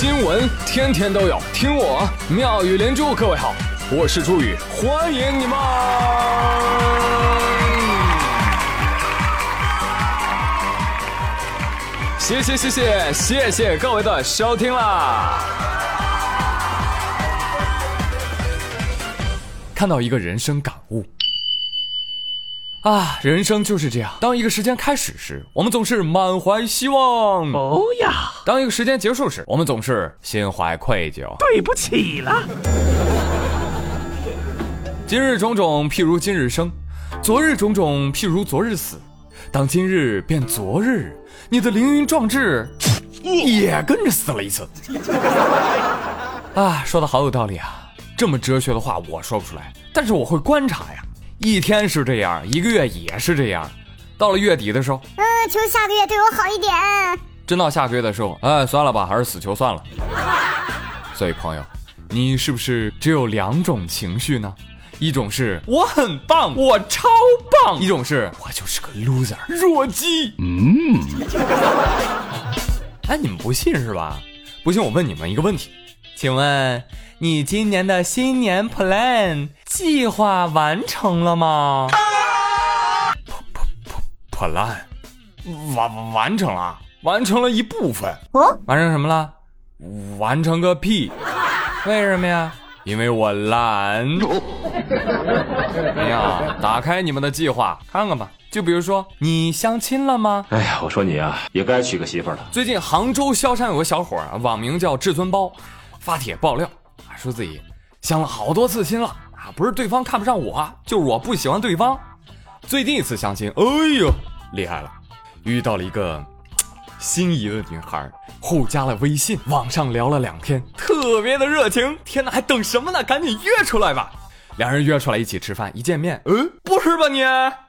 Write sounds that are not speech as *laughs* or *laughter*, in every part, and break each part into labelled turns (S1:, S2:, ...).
S1: 新闻天天都有，听我妙语连珠。各位好，我是朱宇，欢迎你们！谢谢谢谢谢谢各位的收听啦！看到一个人生感悟。啊，人生就是这样。当一个时间开始时，我们总是满怀希望。哦呀！当一个时间结束时，我们总是心怀愧疚。
S2: 对不起了。
S1: 今日种种，譬如今日生；昨日种种，譬如昨日死。当今日变昨日，你的凌云壮志也跟着死了一次。*laughs* 啊，说的好有道理啊！这么哲学的话我说不出来，但是我会观察呀。一天是这样，一个月也是这样，到了月底的时候，
S3: 嗯，求下个月对我好一点。
S1: 真到下个月的时候，哎，算了吧，还是死球算了。*laughs* 所以朋友，你是不是只有两种情绪呢？一种是我很棒，我超棒；一种是我就是个 loser，弱鸡。嗯。哎，你们不信是吧？不信我问你们一个问题，请问？你今年的新年 plan 计划完成了吗破破破烂完完成了，完成了一部分。哦，完成什么了？完成个屁！为什么呀？因为我懒。哎呀，打开你们的计划看看吧。就比如说，你相亲了吗？
S4: 哎呀，我说你啊，也该娶个媳妇了。
S1: 最近杭州萧山有个小伙儿，网名叫至尊包，发帖爆料。说自己相了好多次亲了不是对方看不上我，就是我不喜欢对方。最近一次相亲，哎呦，厉害了，遇到了一个心仪的女孩，互加了微信，网上聊了两天，特别的热情。天哪，还等什么呢？赶紧约出来吧！两人约出来一起吃饭，一见面，嗯，不是吧你？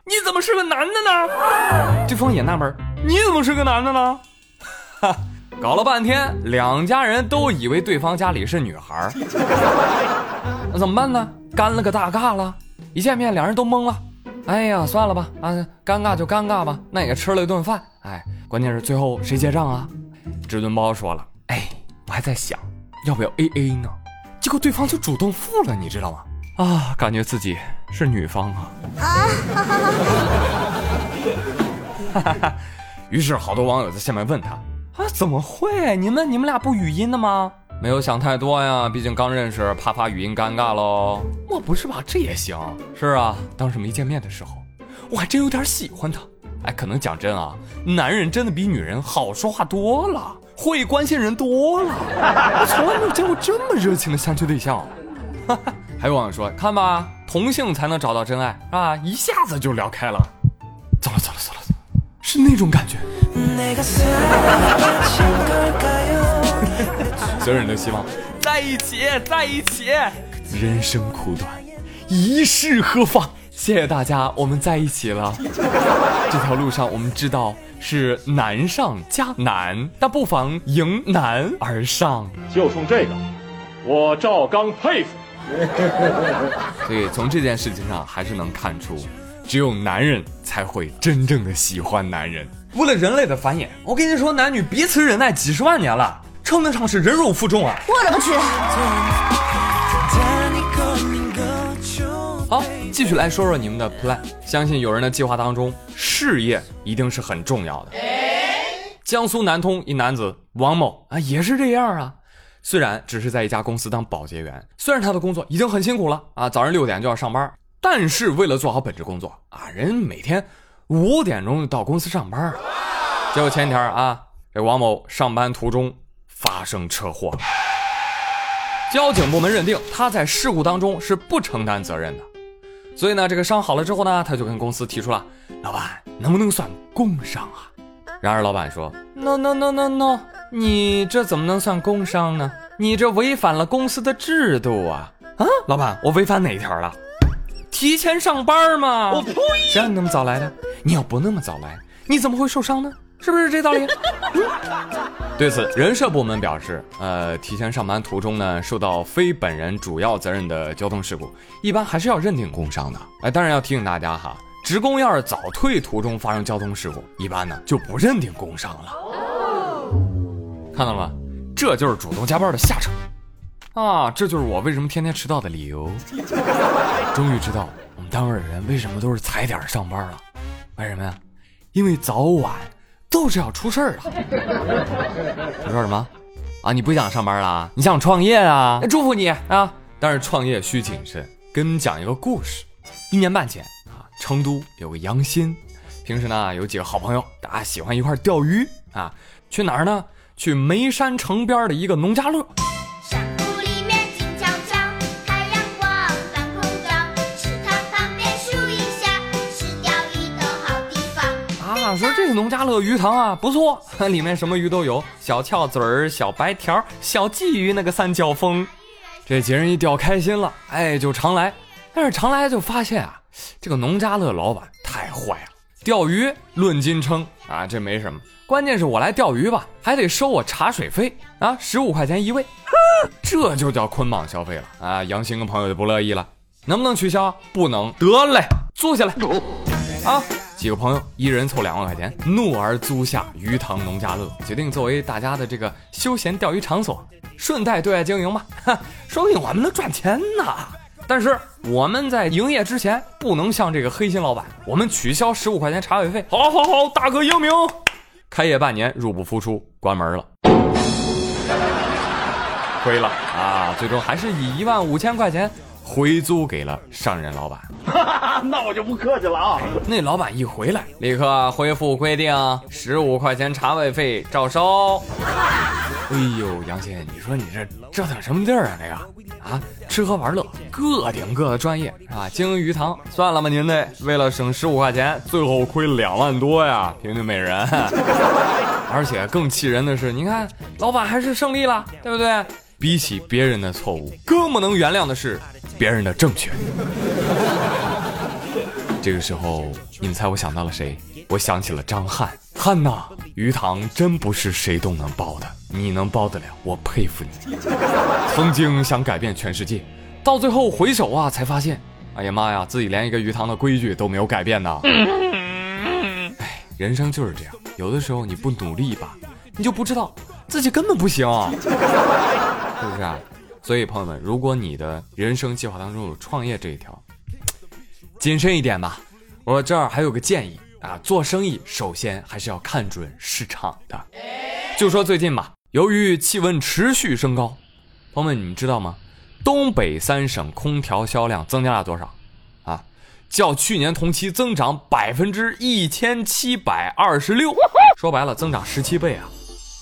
S1: 你怎么是个男的呢？对方也纳闷，你怎么是个男的呢？哈。*laughs* 搞了半天，两家人都以为对方家里是女孩那怎么办呢？尴了个大尬了。一见面，两人都懵了。哎呀，算了吧，啊，尴尬就尴尬吧。那也吃了一顿饭。哎，关键是最后谁结账啊？至尊包说了，哎，我还在想要不要 A A 呢。结果对方就主动付了，你知道吗？啊，感觉自己是女方啊。啊哈哈哈哈！于是好多网友在下面问他。啊，怎么会？你们你们俩不语音的吗？没有想太多呀，毕竟刚认识，怕发语音尴尬喽。我不是吧？这也行。是啊，当时没见面的时候，我还真有点喜欢他。哎，可能讲真啊，男人真的比女人好说话多了，会关心人多了。我 *laughs* 从来没有见过这么热情的相亲对象。*laughs* 还有网友说，看吧，同性才能找到真爱啊，一下子就聊开了。走了走了走了走了，是那种感觉。*laughs* 所有人都希望在一起，在一起。人生苦短，一世何妨？谢谢大家，我们在一起了。*laughs* 这条路上，我们知道是难上加难，但不妨迎难而上。
S4: 就冲这个，我赵刚佩服。*laughs*
S1: 所以从这件事情上，还是能看出，只有男人才会真正的喜欢男人。为了人类的繁衍，我跟你说，男女彼此忍耐几十万年了，称得上是忍辱负重啊！
S3: 我勒个去！
S1: 好，继续来说说你们的 plan。相信有人的计划当中，事业一定是很重要的。江苏南通一男子王某啊，也是这样啊。虽然只是在一家公司当保洁员，虽然他的工作已经很辛苦了啊，早上六点就要上班，但是为了做好本职工作啊，人每天。五点钟就到公司上班，结果前天啊，这王某上班途中发生车祸，交警部门认定他在事故当中是不承担责任的，所以呢，这个伤好了之后呢，他就跟公司提出了，老板能不能算工伤啊？然而老板说，no no no no no，你这怎么能算工伤呢？你这违反了公司的制度啊！啊，老板，我违反哪一条了？提前上班嘛？我呸！谁让你那么早来的？你要不那么早来，你怎么会受伤呢？是不是这道理？*laughs* 对此，人社部门表示，呃，提前上班途中呢，受到非本人主要责任的交通事故，一般还是要认定工伤的。哎，当然要提醒大家哈，职工要是早退途中发生交通事故，一般呢就不认定工伤了。看到了吗？这就是主动加班的下场啊！这就是我为什么天天迟到的理由。*laughs* 终于知道我们单位的人为什么都是踩点上班了，为什么呀？因为早晚都是要出事儿了。你说什么？啊，你不想上班了？你想创业啊？祝福你啊！但是创业需谨慎。跟你们讲一个故事。一年半前啊，成都有个杨鑫，平时呢有几个好朋友，大家喜欢一块钓鱼啊。去哪儿呢？去眉山城边的一个农家乐。说这个农家乐鱼塘啊不错，*laughs* 里面什么鱼都有，小翘嘴儿、小白条、小鲫鱼，那个三角风。这几人一钓开心了，哎，就常来。但是常来就发现啊，这个农家乐老板太坏了，钓鱼论斤称啊，这没什么。关键是我来钓鱼吧，还得收我茶水费啊，十五块钱一位，*laughs* 这就叫捆绑消费了啊！杨鑫跟朋友就不乐意了，能不能取消？不能。得嘞，坐下来。啊，几个朋友一人凑两万块钱，怒而租下鱼塘农家乐，决定作为大家的这个休闲钓鱼场所，顺带对外经营吧，哈，说不定我们能赚钱呢。但是我们在营业之前不能向这个黑心老板，我们取消十五块钱茶位费。好，好，好，大哥英明。开业半年入不敷出，关门了，亏了啊！最终还是以一万五千块钱回租给了上任老板。*laughs*
S4: 那我就不客气了啊！
S1: 那老板一回来，立刻恢复规定，十五块钱茶位费照收。*laughs* 哎呦，杨先生，你说你这折腾什么地儿啊？这个啊，吃喝玩乐各顶各的专业是吧？经营鱼塘，算了吧，您这为了省十五块钱，最后亏了两万多呀，平均每人。*laughs* 而且更气人的是，你看老板还是胜利了，对不对？比起别人的错误，更不能原谅的是别人的正确。这个时候，你们猜我想到了谁？我想起了张翰。翰呐，鱼塘真不是谁都能包的，你能包得了，我佩服你。曾经想改变全世界，到最后回首啊，才发现，哎呀妈呀，自己连一个鱼塘的规矩都没有改变呢。哎，人生就是这样，有的时候你不努力吧，你就不知道自己根本不行，是不是啊？所以朋友们，如果你的人生计划当中有创业这一条，谨慎一点吧。我这儿还有个建议。啊，做生意首先还是要看准市场的。就说最近吧，由于气温持续升高，朋友们你们知道吗？东北三省空调销量增加了多少？啊，较去年同期增长百分之一千七百二十六，说白了增长十七倍啊！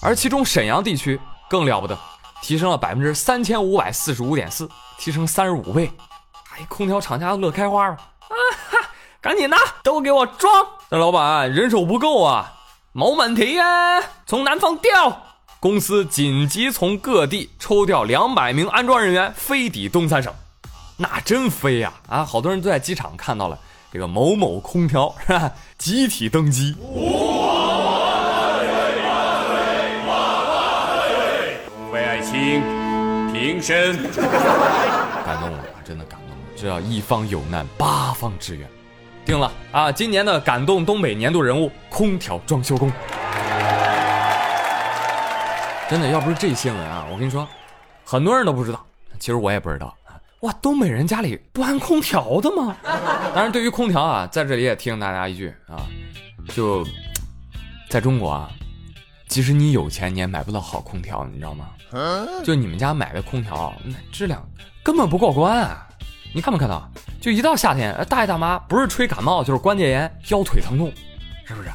S1: 而其中沈阳地区更了不得，提升了百分之三千五百四十五点四，提升三十五倍。哎，空调厂家乐开花了啊！哈，赶紧的，都给我装！那老板人手不够啊，没问题啊，从南方调。公司紧急从各地抽调两百名安装人员飞抵东三省，那真飞呀！啊，好多人都在机场看到了这个某某空调是吧？集体登机。
S2: 为平身。*laughs*
S1: 感动了，真的感动了！这叫一方有难，八方支援。定了啊！今年的感动东北年度人物——空调装修工。真的，要不是这新闻啊，我跟你说，很多人都不知道。其实我也不知道啊。哇，东北人家里不安空调的吗？当然，对于空调啊，在这里也提醒大家一句啊，就在中国啊，即使你有钱，你也买不到好空调，你知道吗？就你们家买的空调，那质量根本不过关啊！你看没看到？就一到夏天，大爷大妈不是吹感冒就是关节炎、腰腿疼痛，是不是？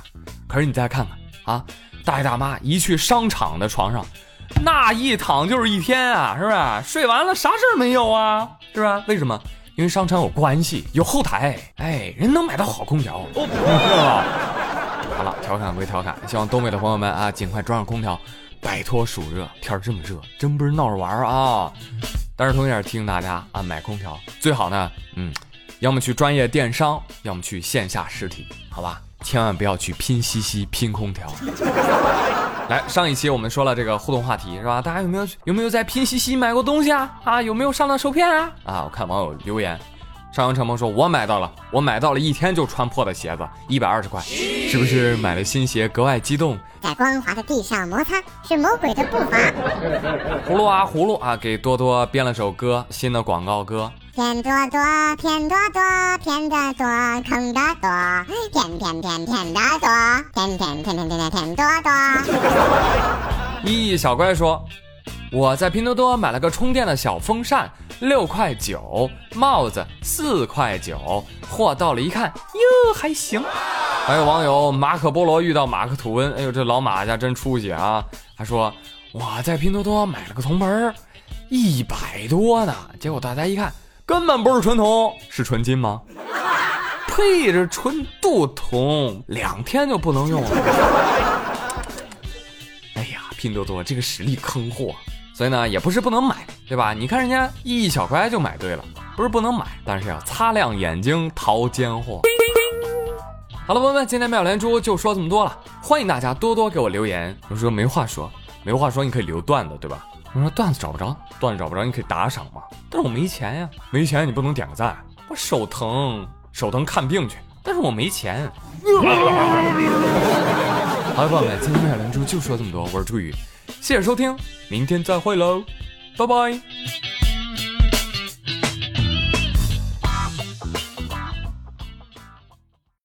S1: 可是你再看看啊，大爷大妈一去商场的床上，那一躺就是一天啊，是不是？睡完了啥事儿没有啊？是不是？为什么？因为商场有关系，有后台，哎，人能买到好空调。好了，调侃归调侃，希望东北的朋友们啊，尽快装上空调，摆脱暑热。天这么热，真不是闹着玩儿啊！但是同时也提醒大家啊，买空调最好呢，嗯，要么去专业电商，要么去线下实体，好吧？千万不要去拼夕夕拼空调。*laughs* 来，上一期我们说了这个互动话题是吧？大家有没有有没有在拼夕夕买过东西啊？啊，有没有上当受骗啊？啊，我看网友留言，上阳承蒙说：“我买到了，我买到了一天就穿破的鞋子，一百二十块，是不是买了新鞋格外激动？”
S5: 在光滑的地上摩擦是魔鬼的步伐。*laughs*
S1: 葫芦啊葫芦啊，给多多编了首歌，新的广告歌。
S5: 骗多多，骗多多，骗得多，坑得多，骗骗骗骗得多，骗骗骗骗骗骗骗多多。*laughs*
S1: 一亿小乖说：“我在拼多多买了个充电的小风扇，六块九，帽子四块九，货到了一看，哟还行。”还有网友马可波罗遇到马克吐温，哎呦这老马家真出息啊！还说我在拼多多买了个铜盆，一百多呢，结果大家一看。根本不是纯铜，是纯金吗？呸！这纯镀铜，两天就不能用了。哎呀，拼多多这个实力坑货，所以呢也不是不能买，对吧？你看人家一小乖就买对了，不是不能买，但是要擦亮眼睛淘奸货。好了，朋友们，今天妙连珠就说这么多了，欢迎大家多多给我留言。我说没话说，没话说，你可以留段子，对吧？我说段子找不着，段子找不着，你可以打赏嘛。但是我没钱呀，没钱你不能点个赞，我手疼，手疼看病去。但是我没钱。好了，朋友们，今天的连珠就说这么多，我是朱宇，谢谢收听，明天再会喽，拜拜。